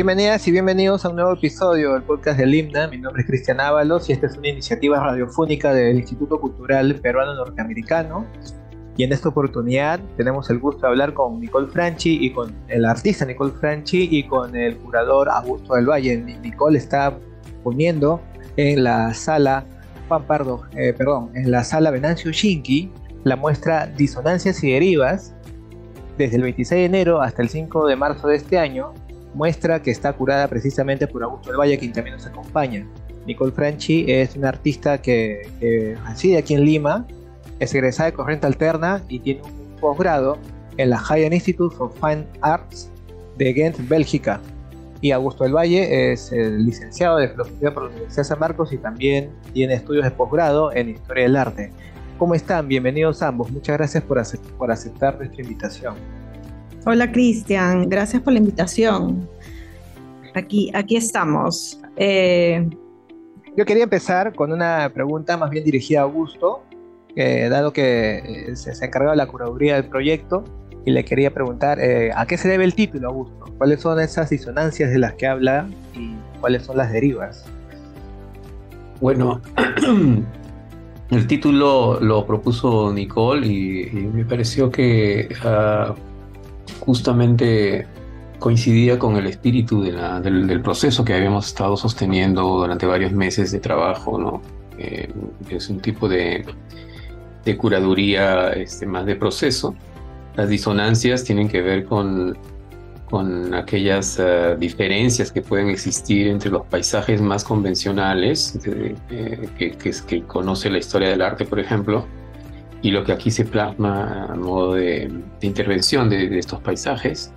Bienvenidas y bienvenidos a un nuevo episodio del podcast del Himna. Mi nombre es Cristian Ábalos y esta es una iniciativa radiofónica del Instituto Cultural Peruano Norteamericano. Y en esta oportunidad tenemos el gusto de hablar con Nicole Franchi y con el artista Nicole Franchi y con el curador Augusto del Valle. Nicole está poniendo en la sala Juan Pardo, eh, perdón, en la sala Venancio Shinki la muestra Disonancias y Derivas desde el 26 de enero hasta el 5 de marzo de este año muestra que está curada precisamente por Augusto del Valle, quien también nos acompaña. Nicole Franchi es una artista que, reside aquí en Lima, es egresada de Corriente Alterna y tiene un posgrado en la Haydn Institute of Fine Arts de Ghent, Bélgica. Y Augusto del Valle es el licenciado de Filosofía por la Universidad de San Marcos y también tiene estudios de posgrado en Historia del Arte. ¿Cómo están? Bienvenidos ambos. Muchas gracias por, por aceptar nuestra invitación. Hola Cristian, gracias por la invitación. Aquí, aquí estamos. Eh, Yo quería empezar con una pregunta más bien dirigida a Augusto, dado que eh, se, ha encargado de la curaduría del proyecto, y le quería preguntar eh, a qué se debe el título, Augusto. ¿Cuáles son esas disonancias de las que habla y cuáles son las derivas? Bueno, el título lo propuso Nicole y, me pareció que ah, justamente coincidía con el espíritu del, proceso que habíamos estado sosteniendo durante varios meses de trabajo, ¿no? Eh, es un tipo de, curaduría este, más de proceso. Las disonancias tienen que ver con, con aquellas eh, diferencias que pueden existir entre los paisajes más convencionales, eh, que, que conoce la historia del arte, por ejemplo, y lo que aquí se plasma a modo de, intervención de, estos paisajes.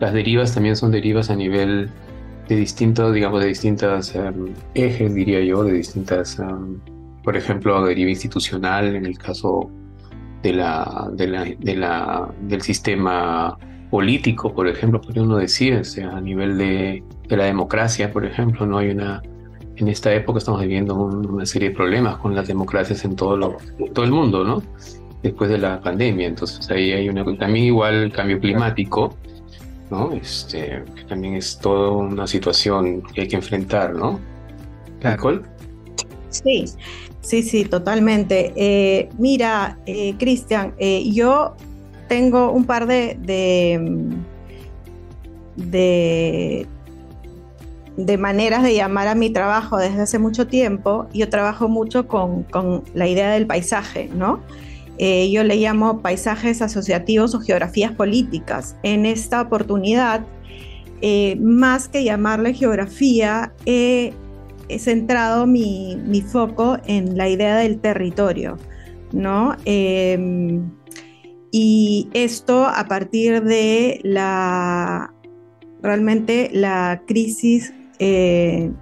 Las derivas también son derivas a nivel de distintos, digamos, de distintas em, ejes, diría yo, de distintas, em, por ejemplo, deriva institucional en el caso del sistema político, por ejemplo, podría uno decir, o sea, a nivel de la democracia, por ejemplo, no hay una en esta época estamos viviendo una serie de problemas con las democracias en todo, lo, todo el mundo, ¿no? Después de la pandemia. Entonces ahí hay una, también igual el cambio climático, ¿no? Este, que también es toda una situación que hay que enfrentar, ¿no? Nicole. Sí, sí, sí, totalmente. Eh, mira, eh, Cristian, eh, yo tengo un par de, de, de de maneras de llamar a mi trabajo desde hace mucho tiempo. Yo trabajo mucho con, la idea del paisaje, ¿no? Eh, yo le llamo paisajes asociativos o geografías políticas. En esta oportunidad, eh, más que llamarle geografía, he, centrado mi, foco en la idea del territorio, ¿no? Em, y esto a partir de la realmente la crisis eh,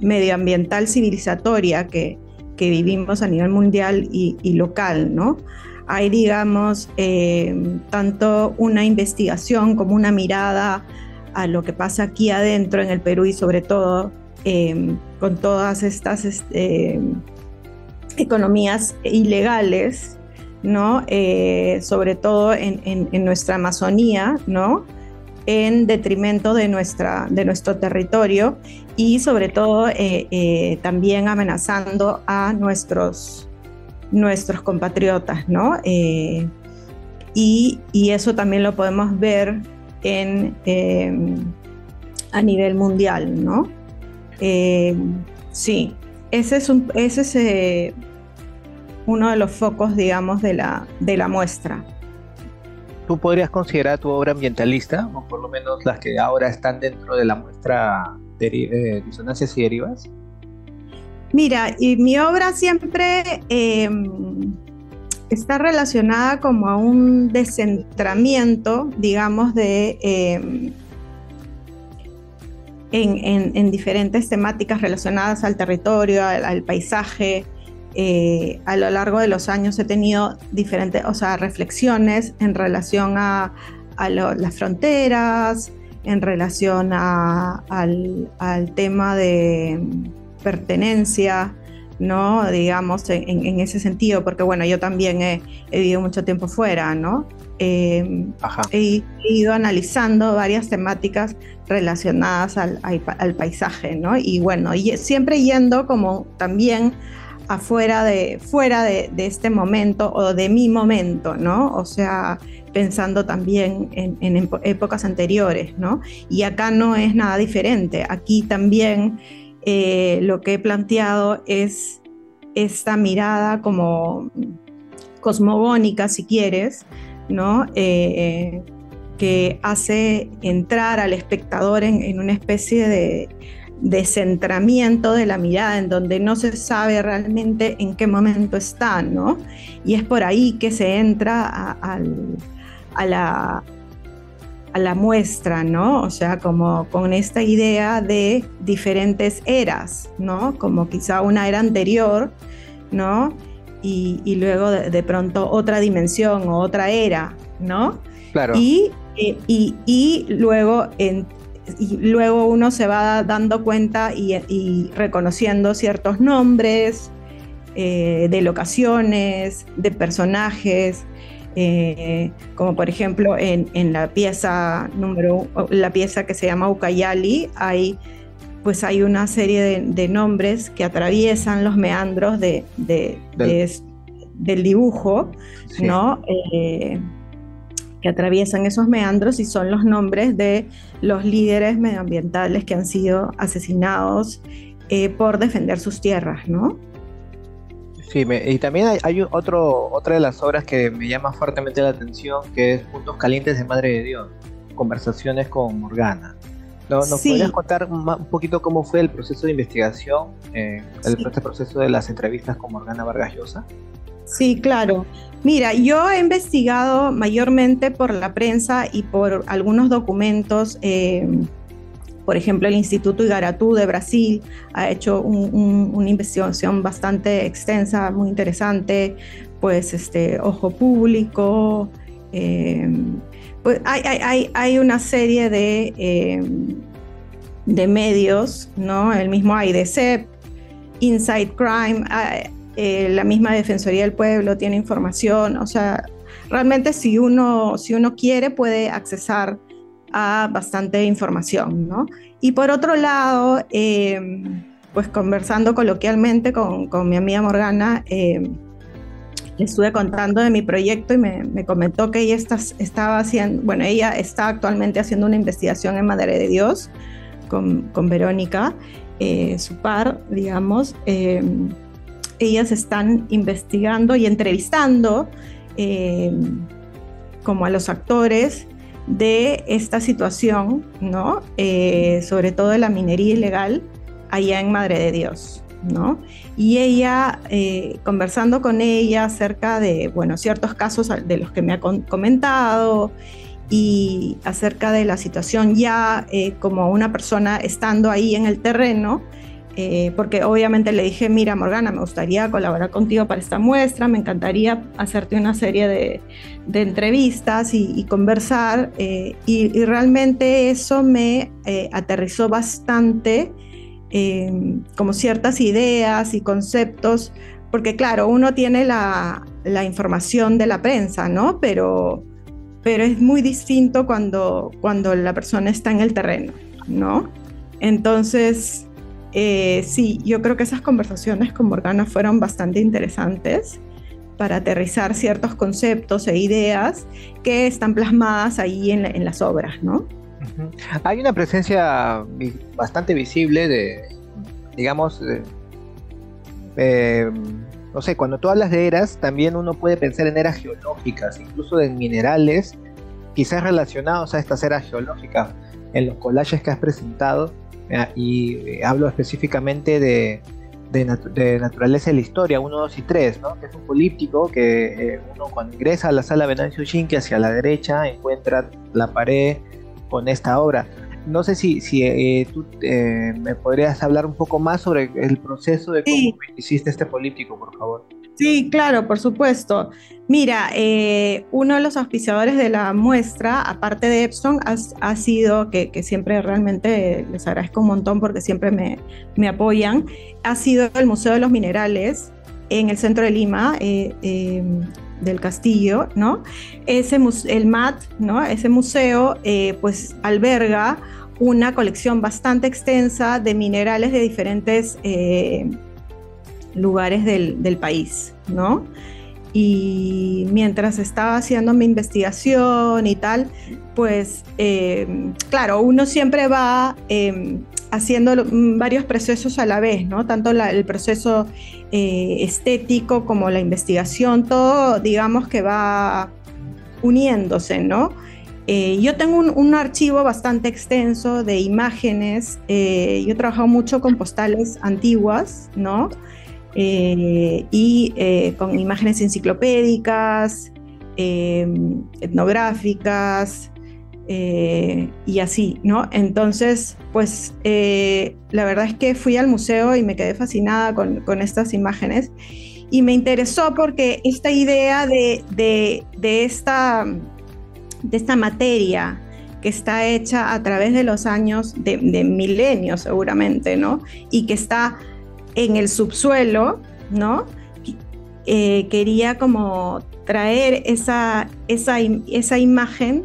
medioambiental civilizatoria que, vivimos a nivel mundial y, local, ¿no? Hay, digamos, eh, tanto una investigación como una mirada a lo que pasa aquí adentro en el Perú y sobre todo eh, con todas estas este, economías ilegales, ¿no? sobre todo en, en, nuestra Amazonía, ¿no? En detrimento de, nuestra, de nuestro territorio y sobre todo eh, eh, también amenazando a nuestros, nuestros compatriotas, ¿no? Eh, y, eso también lo podemos ver en, a nivel mundial, ¿no? sí, ese es, un, ese es uno de los focos, digamos, de la, de la muestra. ¿Tú podrías considerar tu obra ambientalista, o por lo menos las que ahora están dentro de la muestra de eh, disonancias y derivas? Mira, y mi obra siempre em, está relacionada como a un descentramiento, digamos, de... Em, en, diferentes temáticas relacionadas al territorio, al paisaje, eh, a lo largo de los años he tenido diferentes, o sea, reflexiones en relación a, las fronteras, en relación al, tema de pertenencia, ¿no? Digamos, en, ese sentido, porque bueno, yo también he, vivido mucho tiempo fuera, ¿no? Eh, he, ido analizando varias temáticas relacionadas al, paisaje, ¿no? Y bueno, y siempre yendo como también afuera de, fuera de, este momento o de mi momento, ¿no? O sea, pensando también en, épocas anteriores, ¿no? Y acá no es nada diferente. Aquí también eh, lo que he planteado es esta mirada como cosmogónica, si quieres, ¿no? Eh, que hace entrar al espectador en una especie de descentramiento de la mirada, en donde no se sabe realmente en qué momento está, ¿no? Y es por ahí que se entra a, la, a la muestra, ¿no? O sea, como con esta idea de diferentes eras, ¿no? Como quizá una era anterior, ¿no? Y, luego de, pronto otra dimensión o otra era, ¿no? Claro. Y, eh, y, y luego en, y luego uno se va dando cuenta y, reconociendo ciertos nombres eh, de locaciones, de personajes, eh, como por ejemplo en, la pieza número la pieza que se llama Ucayali hay pues hay una serie de, nombres que atraviesan los meandros de, del, dibujo, ¿no? Eh, que atraviesan esos meandros y son los nombres de los líderes medioambientales que han sido asesinados eh, por defender sus tierras, ¿no? Sí, y también hay, otro, otra de las obras que me llama fuertemente la atención, que es Puntos Calientes de Madre de Dios, conversaciones con Morgana. ¿Nos podrías contar un poquito cómo fue el proceso de investigación, eh, el, este proceso de las entrevistas con Morgana Vargas Llosa? Sí, claro. Mira, yo he investigado mayormente por la prensa y por algunos documentos. Eh, por ejemplo, el Instituto Igaratú de Brasil ha hecho una investigación bastante extensa, muy interesante. Pues, este, Ojo Público. Eh, pues hay, una serie de, eh, de medios, ¿no? El mismo IDC, Inside Crime. Eh, la misma Defensoría del Pueblo tiene información, o sea, realmente si uno, si uno quiere puede accesar a bastante información, ¿no? Y por otro lado, em, pues conversando coloquialmente con, con mi amiga Morgana, em, le estuve contando de mi proyecto y me, me comentó que ella está, estaba haciendo, bueno, ella está actualmente haciendo una investigación en Madre de Dios con, con Verónica, eh, su par, digamos, em, ellas están investigando y entrevistando eh, como a los actores de esta situación, ¿no? Eh, sobre todo de la minería ilegal allá en Madre de Dios, ¿no? Y ella, eh, conversando con ella acerca de, bueno, ciertos casos de los que me ha comentado y acerca de la situación ya como una persona estando ahí en el terreno, eh, porque obviamente le dije, mira Morgana, me gustaría colaborar contigo para esta muestra, me encantaría hacerte una serie de, entrevistas y, conversar, eh, y, realmente eso me eh, aterrizó bastante, como ciertas ideas y conceptos, porque claro, uno tiene la, la información de la prensa, ¿no? Pero, pero es muy distinto cuando, cuando la persona está en el terreno, ¿no? Entonces, eh, sí, yo creo que esas conversaciones con Morgana fueron bastante interesantes para aterrizar ciertos conceptos e ideas que están plasmadas ahí en, las obras, ¿no? Hay una presencia bastante visible de, digamos, no sé, cuando tú hablas de eras, también uno puede pensar en eras geológicas, incluso en minerales, quizás relacionados a estas eras geológicas, en los collages que has presentado y eh, hablo específicamente de, de, naturaleza de la historia 1, 2 y 3, ¿no? que es un políptico que eh, uno cuando ingresa a la sala Venancio que hacia la derecha encuentra la pared con esta obra. No sé si, si eh, tú me podrías hablar un poco más sobre el proceso de cómo hiciste este políptico, por favor. Sí, claro, por supuesto. Mira, eh, uno de los auspiciadores de la muestra, aparte de Epson, ha, sido, que, siempre realmente les agradezco un montón porque siempre me, apoyan, ha sido el Museo de los Minerales en el centro de Lima, eh, em, del Castillo, ¿no? Ese, el MAT, ¿no? Ese museo, eh, pues alberga una colección bastante extensa de minerales de diferentes lugares del, del país, ¿no? y mientras estaba haciendo mi investigación y tal, pues eh, claro, uno siempre va em, haciendo varios procesos a la vez, ¿no? Tanto el proceso eh, estético como la investigación, todo digamos que va uniéndose, ¿no? Eh, yo tengo un, un, archivo bastante extenso de imágenes, yo he trabajado mucho con postales antiguas, ¿no? Eh, y eh, con imágenes enciclopédicas, em, etnográficas eh, y así, ¿no? Entonces, pues la verdad es que fui al museo y me quedé fascinada con, con estas imágenes y me interesó porque esta idea de, de, de, esta, de esta materia que está hecha a través de los años, de, de milenios seguramente, ¿no? Y que está en el subsuelo, ¿no? Eh, quería como traer esa, esa, esa imagen,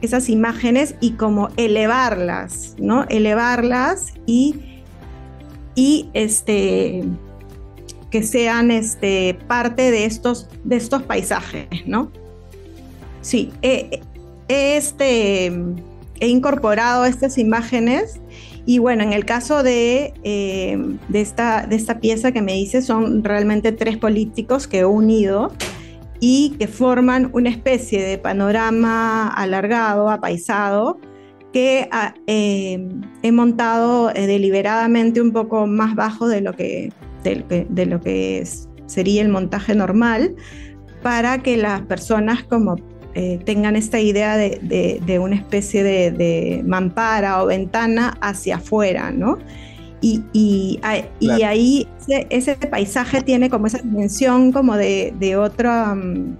esas imágenes y como elevarlas, ¿no? Elevarlas y, y este, que sean este, parte de estos, de estos paisajes, ¿no? Sí, este, he incorporado estas imágenes y bueno, en el caso de, eh, de, esta, pieza que me dice, son realmente tres políticos que he unido y que forman una especie de panorama alargado, apaisado, que ah, eh, he montado eh, deliberadamente un poco más bajo de, lo que sería el montaje normal, para que las personas como eh, tengan esta idea de, una especie de, mampara o ventana hacia afuera, ¿no? Y, y, ahí ese, paisaje tiene como esa dimensión como de, otra, mm,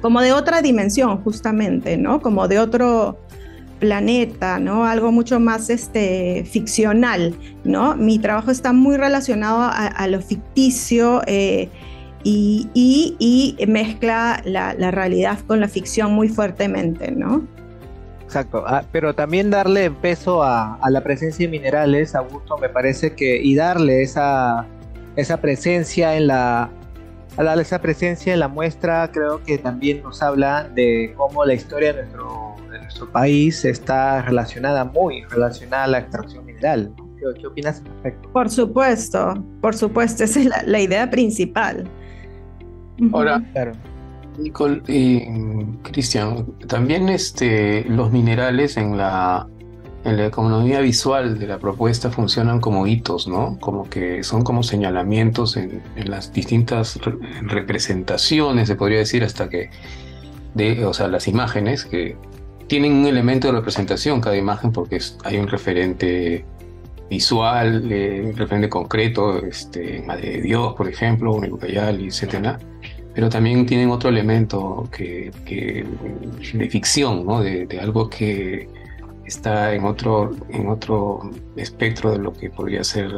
como de otra dimensión justamente, ¿no? Como de otro planeta, ¿no? Algo mucho más este, ficcional, ¿no? Mi trabajo está muy relacionado a, lo ficticio, eh, y, mezcla la, realidad con la ficción muy fuertemente, ¿no? Exacto, ah, pero también darle peso a, la presencia de minerales, Augusto, me parece que, y darle esa, esa presencia en la, darle esa presencia en la muestra, creo que también nos habla de cómo la historia de nuestro, de nuestro país está relacionada, muy relacionada a la extracción mineral. ¿Qué, opinas al respecto? Por supuesto, por supuesto, esa es la idea principal. Ahora, Nicole y Cristian, también este, los minerales en la, en la economía visual de la propuesta funcionan como hitos, ¿no? Como que son como señalamientos en, las distintas representaciones, se podría decir, hasta que, de, o sea, las imágenes que tienen un elemento de representación cada imagen porque hay un referente visual, eh, un referente concreto, este, Madre de Dios, por ejemplo, un Ucayali, etcétera pero también tienen otro elemento que, de ficción, ¿no? de, algo que está en otro, en otro espectro de lo que podría ser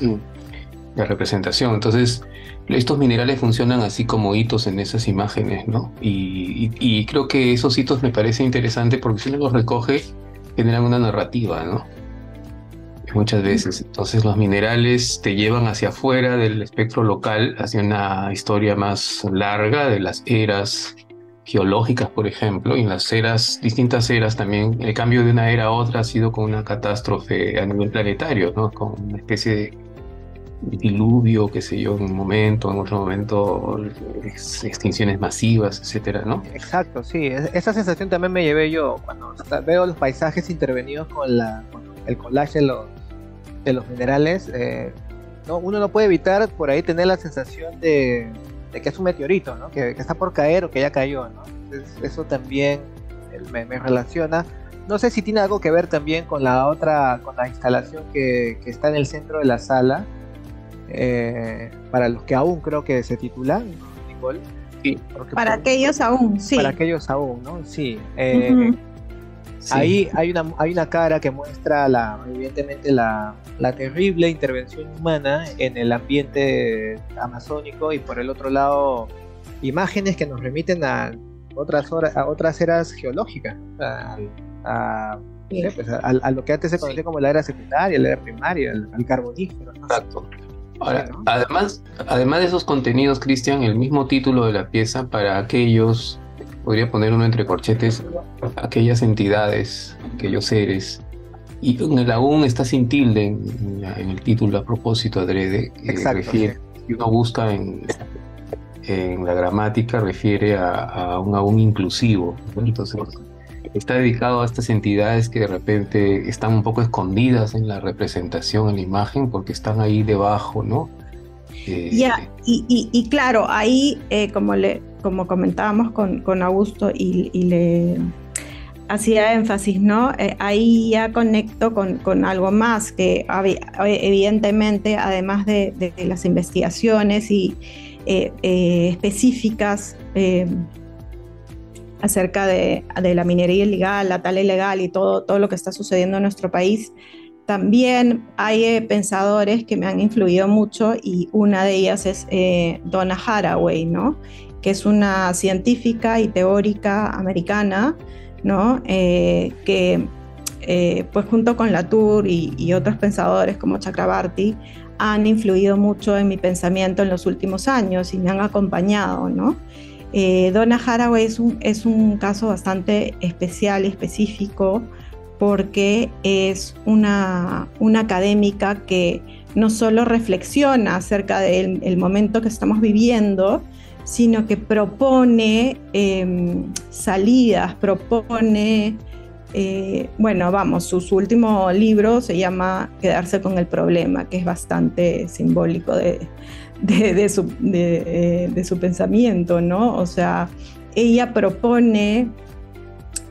la representación. Entonces, estos minerales funcionan así como hitos en esas imágenes, ¿no? Y, creo que esos hitos me parece interesante porque si uno los recoge, generan una narrativa, ¿no? Muchas veces. Entonces los minerales te llevan hacia afuera del espectro local, hacia una historia más larga de las eras geológicas, por ejemplo, y en las eras, distintas eras también, el cambio de una era a otra ha sido con una catástrofe a nivel planetario, ¿no? Con una especie de diluvio, qué sé yo, en un momento, en otro momento extinciones masivas, etcétera, ¿no? Exacto, sí, esa sensación también me llevé yo cuando veo los paisajes intervenidos con, la, el collage de los minerales, eh, no, uno no puede evitar por ahí tener la sensación de, que es un meteorito, ¿no? que, está por caer o que ya cayó. ¿no? eso también me, relaciona. No sé si tiene algo que ver también con la otra, con la instalación que, está en el centro de la sala, eh, para los que aún creo que se titulan, Nicole. Sí. Para aquellos aún, sí. Para aquellos aún, ¿no? Sí. Eh, ahí hay una, hay una cara que muestra la, evidentemente la, la terrible intervención humana en el ambiente amazónico y por el otro lado imágenes que nos remiten a otras horas, a otras eras geológicas, a, pues, lo que antes se conocía como la era secundaria, la era primaria, al, carbonífero. Exacto. Ahora, además, además de esos contenidos, Cristian, el mismo título de la pieza para aquellos, podría poner uno entre corchetes, aquellas entidades, aquellos seres, y en el aún está sin tilde en, el título a propósito adrede, que Exacto, refiere, uno busca en, en la gramática, refiere a, un aún inclusivo. Entonces, está dedicado a estas entidades que de repente están un poco escondidas en la representación, en la imagen, porque están ahí debajo, ¿no? Eh, ya, y, claro, ahí, eh, como, le, como comentábamos con, con Augusto y, le hacía énfasis, ¿no? Eh, ahí ya conecto con, con, algo más que evidentemente, además de, de las investigaciones y específicas, acerca de, la minería ilegal, la tala ilegal y todo, todo lo que está sucediendo en nuestro país. También hay eh, pensadores que me han influido mucho y una de ellas es eh, Donna Haraway, ¿no? Que es una científica y teórica americana, ¿no? Eh, que pues junto con Latour y, y otros pensadores como Chakrabarti han influido mucho en mi pensamiento en los últimos años y me han acompañado, ¿no? Eh, Donna Haraway es un, es un caso bastante especial específico porque es una, una académica que no solo reflexiona acerca del momento que estamos viviendo, sino que propone em, salidas, propone, eh, bueno, vamos, su, último libro se llama Quedarse con el problema, que es bastante simbólico de, de, su, eh, de, su, pensamiento, ¿no? O sea, ella propone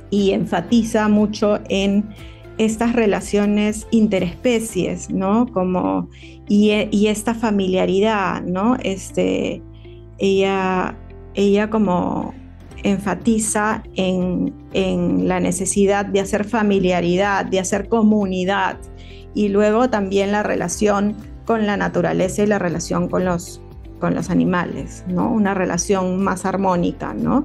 y enfatiza mucho en estas relaciones interespecies, ¿no? Como, y, esta familiaridad, ¿no? Este, ella, ella como enfatiza en, en, la necesidad de hacer familiaridad, de hacer comunidad y luego también la relación con la naturaleza y la relación con los, con los animales, ¿no? Una relación más armónica, ¿no?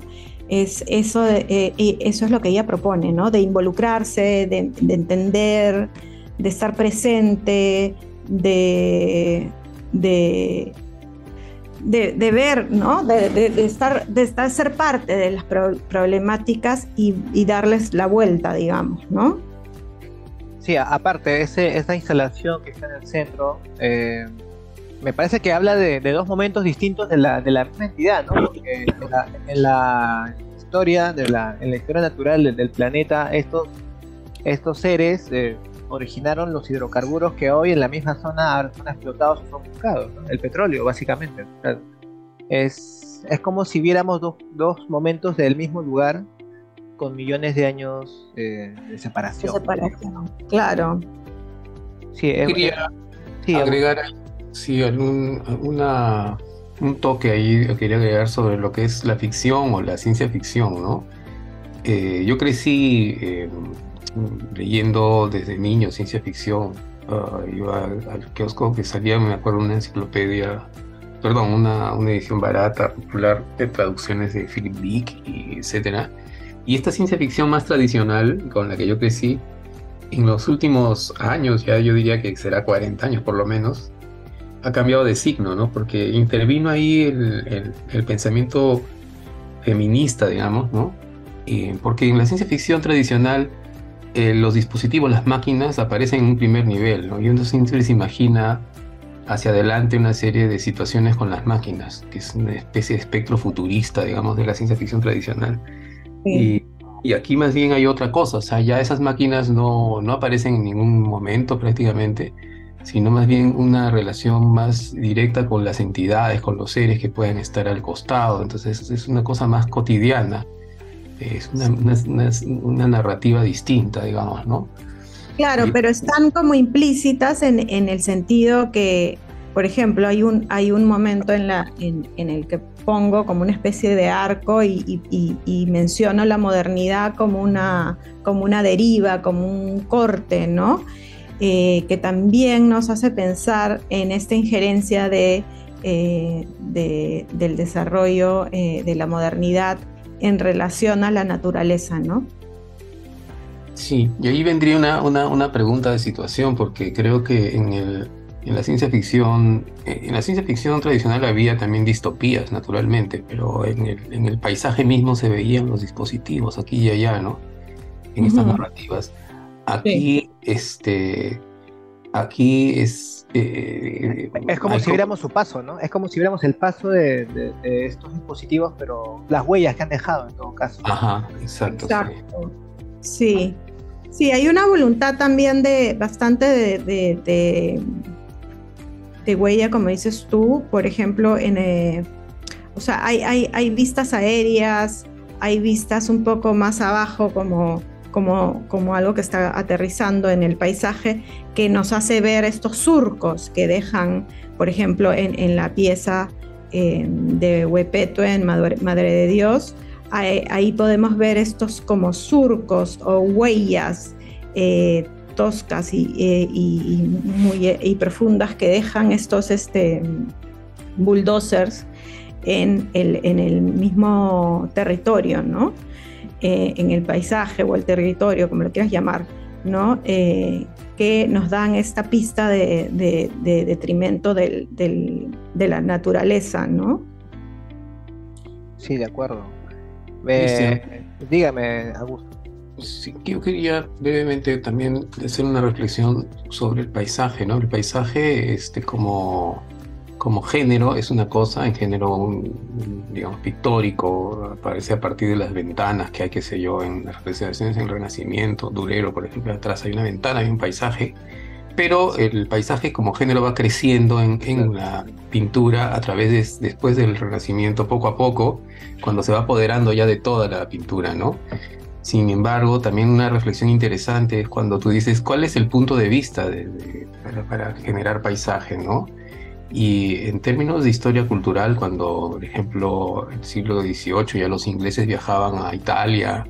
Es eso, eh, eso es lo que ella propone, ¿no? De involucrarse, de, entender, de estar presente, de, de, de, ver, ¿no? De, estar, de estar, ser parte de las problemáticas y, y, darles la vuelta, digamos, ¿no? sí, aparte, ese, esa instalación que está en el centro, eh, me parece que habla de, dos momentos distintos de la, de la misma entidad, ¿no? Porque en la, historia, de la, en la historia natural del, planeta, estos, estos seres eh, originaron los hidrocarburos que hoy en la misma zona son explotados o son buscados, el petróleo, básicamente. es, es como si viéramos dos, dos momentos del mismo lugar con millones de años de separación. De separación, claro. Sí, quería agregar sí, un, una, un toque ahí, quería agregar sobre lo que es la ficción o la ciencia ficción, ¿no? Eh, yo crecí eh, leyendo desde niño ciencia ficción. Ah, iba al, kiosco que salía, me acuerdo, una enciclopedia perdón, una, una, edición barata, popular de traducciones de Philip Dick, etcétera. Y esta ciencia ficción más tradicional con la que yo crecí, en los últimos años, ya yo diría que será 40 años por lo menos, ha cambiado de signo, ¿no? Porque intervino ahí el, el, pensamiento feminista, digamos, ¿no? porque en la ciencia ficción tradicional eh, los dispositivos, las máquinas aparecen en un primer nivel, ¿no? Y uno siempre se imagina hacia adelante una serie de situaciones con las máquinas, que es una especie de espectro futurista, digamos, de la ciencia ficción tradicional. Y, aquí más bien hay otra cosa, o sea, ya esas máquinas no, no aparecen en ningún momento prácticamente, sino más bien una relación más directa con las entidades, con los seres que pueden estar al costado. Entonces es una cosa más cotidiana, es una, una, narrativa distinta, digamos, ¿no? Claro, pero están como implícitas en, en, el sentido que por ejemplo, hay un, hay un momento en, la, en, el que pongo como una especie de arco y, y, menciono la modernidad como una, como una deriva, como un corte, ¿no? Eh, que también nos hace pensar en esta injerencia de, eh, del desarrollo eh, de la modernidad en relación a la naturaleza, ¿no? Sí, y ahí vendría una, una, una pregunta de situación, porque creo que en, el, en la ciencia ficción, en la ciencia ficción tradicional había también distopías, naturalmente, pero en el, en el paisaje mismo se veían los dispositivos aquí y allá, ¿no? En estas narrativas. Aquí, este, aquí es... Eh, es como si viéramos su paso, ¿no? Es como si viéramos el paso de, estos dispositivos, pero las huellas que han dejado en todo caso. Ajá, exacto. Exacto. Sí. sí. hay una voluntad también de bastante de, de, huella, como dices tú, por ejemplo, en... Eh, o sea, hay, hay, hay vistas aéreas, hay vistas un poco más abajo como como, como algo que está aterrizando en el paisaje, que nos hace ver estos surcos que dejan, por ejemplo, en, la pieza de Huepeto en Madre, de Dios, ahí, podemos ver estos como surcos o huellas eh, toscas y, eh, y, muy y profundas que dejan estos este, bulldozers en el, en el mismo territorio, ¿no? Eh, en el paisaje o el territorio, como lo quieras llamar, ¿no? Eh, que nos dan esta pista de, detrimento del, de la naturaleza, ¿no? Sí, de acuerdo. dígame, Augusto. Sí, yo quería brevemente también hacer una reflexión sobre el paisaje, ¿no? El paisaje, este, como como género es una cosa, en género, digamos, pictórico, aparece a partir de las ventanas que hay, qué sé yo, en las representaciones del Renacimiento, Durero, por ejemplo, atrás hay una ventana, hay un paisaje, pero el paisaje como género va creciendo en, en la pintura a través de, después del Renacimiento, poco a poco, cuando se va apoderando ya de toda la pintura, ¿no? Sin embargo, también una reflexión interesante es cuando tú dices, ¿cuál es el punto de vista de, para, para generar paisaje, ¿no? Y en términos de historia cultural, cuando, por ejemplo, en el siglo XVIII ya los ingleses viajaban a Italia,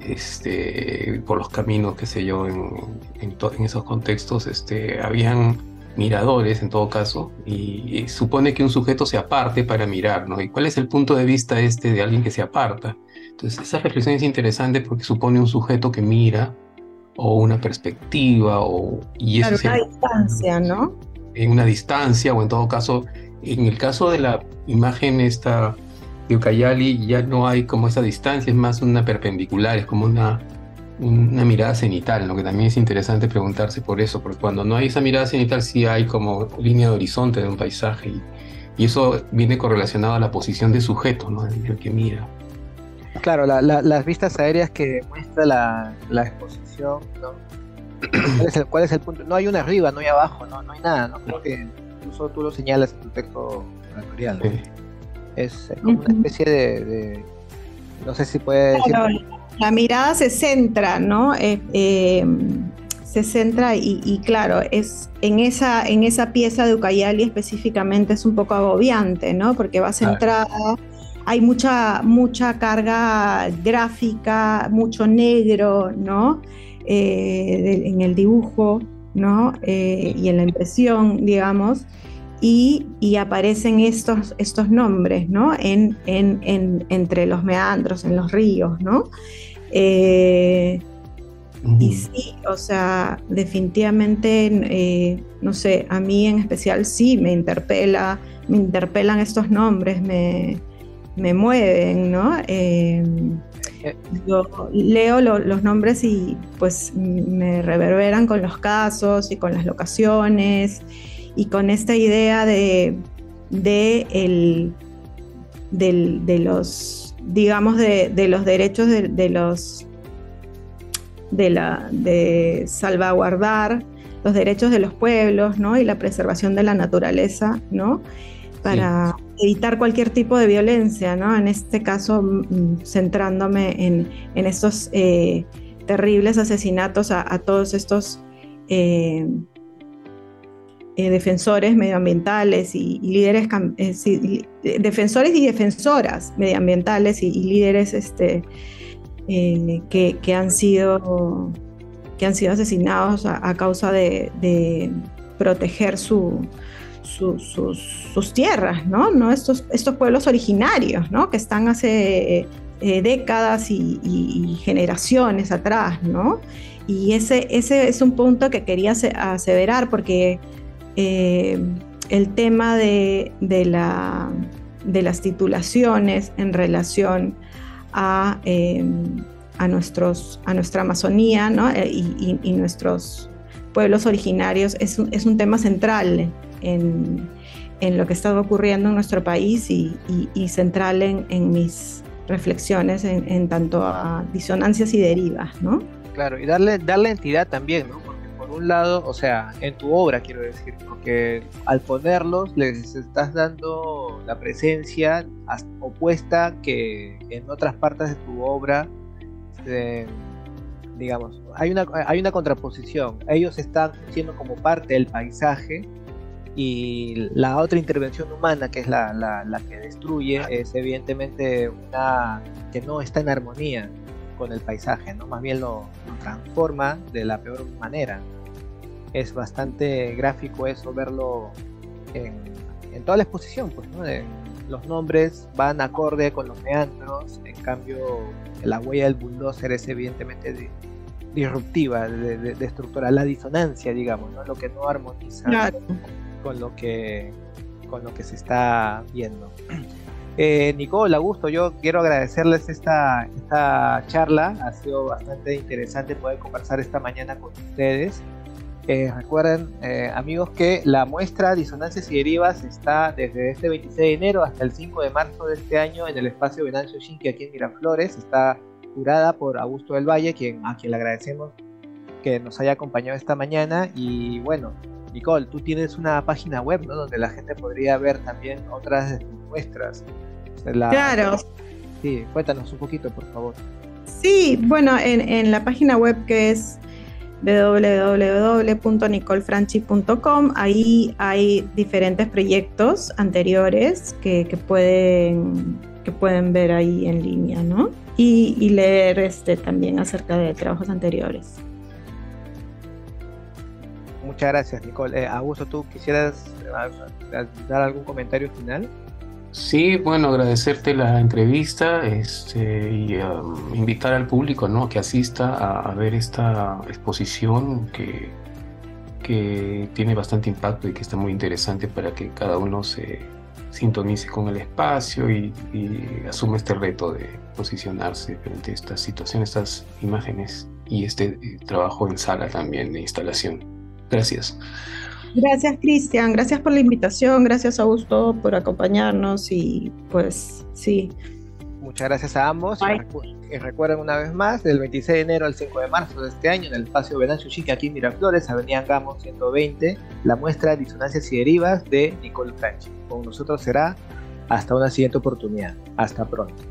este, por los caminos, qué sé yo, en, en, esos contextos, este, habían miradores en todo caso, y, supone que un sujeto se aparte para mirar, ¿no? ¿Y cuál es el punto de vista este de alguien que se aparta? Entonces, esa reflexión es interesante porque supone un sujeto que mira, o una perspectiva, o... Y eso claro, una distancia, ¿no? En una distancia o en todo caso, en el caso de la imagen esta de Ucayali ya no hay como esa distancia, es más una perpendicular, es como una, una mirada cenital, lo que también es interesante preguntarse por eso, porque cuando no hay esa mirada cenital sí hay como línea de horizonte de un paisaje y, eso viene correlacionado a la posición de sujeto, ¿no? el que mira. Claro, las vistas aéreas que muestra la, la exposición, ¿no? ¿Cuál es, el, punto? No hay una arriba, no hay abajo, no, no hay nada, ¿no? Creo que incluso tú lo señalas en tu texto tutorial. Es como una especie de, no sé si puede decir... la mirada se centra, ¿no? Eh, eh, se centra y, claro, es en esa, en esa pieza de Ucayali específicamente es un poco agobiante, ¿no? Porque va centrada, hay mucha, mucha carga gráfica, mucho negro, ¿no? Eh, en el dibujo, ¿no? Eh, y en la impresión, digamos, y, aparecen estos, estos nombres, ¿no? En, en, entre los meandros, en los ríos, ¿no? Eh, y sí, o sea, definitivamente, no sé, a mí en especial sí me interpela, me interpelan estos nombres, me, me mueven, ¿no? Yo leo los nombres y pues me reverberan con los casos y con las locaciones y con esta idea de, de, el, de los, digamos, de, los derechos de, los, de, la, de salvaguardar los derechos de los pueblos, ¿no? Y la preservación de la naturaleza, ¿no? Para evitar cualquier tipo de violencia, ¿no? En este caso, mm, centrándome en, estos eh, terribles asesinatos a, todos estos eh, eh, defensores medioambientales y, líderes, defensores y defensoras medioambientales y, líderes este, que, han sido, que han sido asesinados a, causa de, proteger su, sus, tierras, ¿no? ¿no? Estos, estos pueblos originarios, ¿no? Que están hace eh, décadas y, generaciones atrás, ¿no? Y ese, ese es un punto que quería aseverar porque eh, el tema de, la, de, las titulaciones en relación a, eh, a, nuestros, a nuestra Amazonía ¿no? y, nuestros pueblos originarios es es un tema central en, lo que está ocurriendo en nuestro país y, central en, en mis reflexiones en, tanto a disonancias y derivas, ¿no? Claro, y darle, darle entidad también, ¿no? Porque por un lado, o sea, en tu obra quiero decir, porque al ponerlos les estás dando la presencia opuesta que en otras partes de tu obra, este, digamos, hay una, hay una contraposición. Ellos están siendo como parte del paisaje y la otra intervención humana, que es la, la, que destruye, es evidentemente una que no está en armonía con el paisaje, ¿no? más bien lo, transforma de la peor manera. Es bastante gráfico eso, verlo en, en toda la exposición, pues, ¿no? los nombres van acorde con los meandros, en cambio la huella del bulldozer es evidentemente disruptiva, de, de, la disonancia, digamos, ¿no? lo que no armoniza con lo que, con lo que se está viendo. Eh, Nicole, Augusto, yo quiero agradecerles esta, esta charla. Ha sido bastante interesante poder conversar esta mañana con ustedes. Eh, recuerden, eh, amigos, que la muestra Disonancias y Derivas está desde este 26 de enero hasta el 5 de marzo de este año en el espacio Venancio Shinki aquí en Miraflores. Está curada por Augusto del Valle, quien, a quien le agradecemos que nos haya acompañado esta mañana. Y bueno, Nicole, tú tienes una página web, ¿no? Donde la gente podría ver también otras muestras. claro. Sí, cuéntanos un poquito, por favor. Sí, bueno, en, la página web que es www.nicolefranchi.com, ahí hay diferentes proyectos anteriores que, pueden, que pueden ver ahí en línea, ¿no? Y, y leer este, también acerca de trabajos anteriores. Muchas gracias, Nicole. Eh, Augusto, ¿tú quisieras dar algún comentario final? Sí, bueno, agradecerte la entrevista este, y um, invitar al público ¿no? que asista a, ver esta exposición que, que tiene bastante impacto y que está muy interesante para que cada uno se sintonice con el espacio y, y asume este reto de posicionarse frente a estas situaciones, estas imágenes y este eh, trabajo en sala también de instalación. Gracias. Gracias, Cristian. Gracias por la invitación. Gracias, Augusto, por acompañarnos. Y pues sí. Muchas gracias a ambos. Y recuerden una vez más, del 26 de enero al 5 de marzo de este año, en el espacio Venancio Chica, aquí en Miraflores, Avenida Gamos 120, la muestra Disonancias y Derivas de Nicole Franchi. Con nosotros será hasta una siguiente oportunidad. Hasta pronto.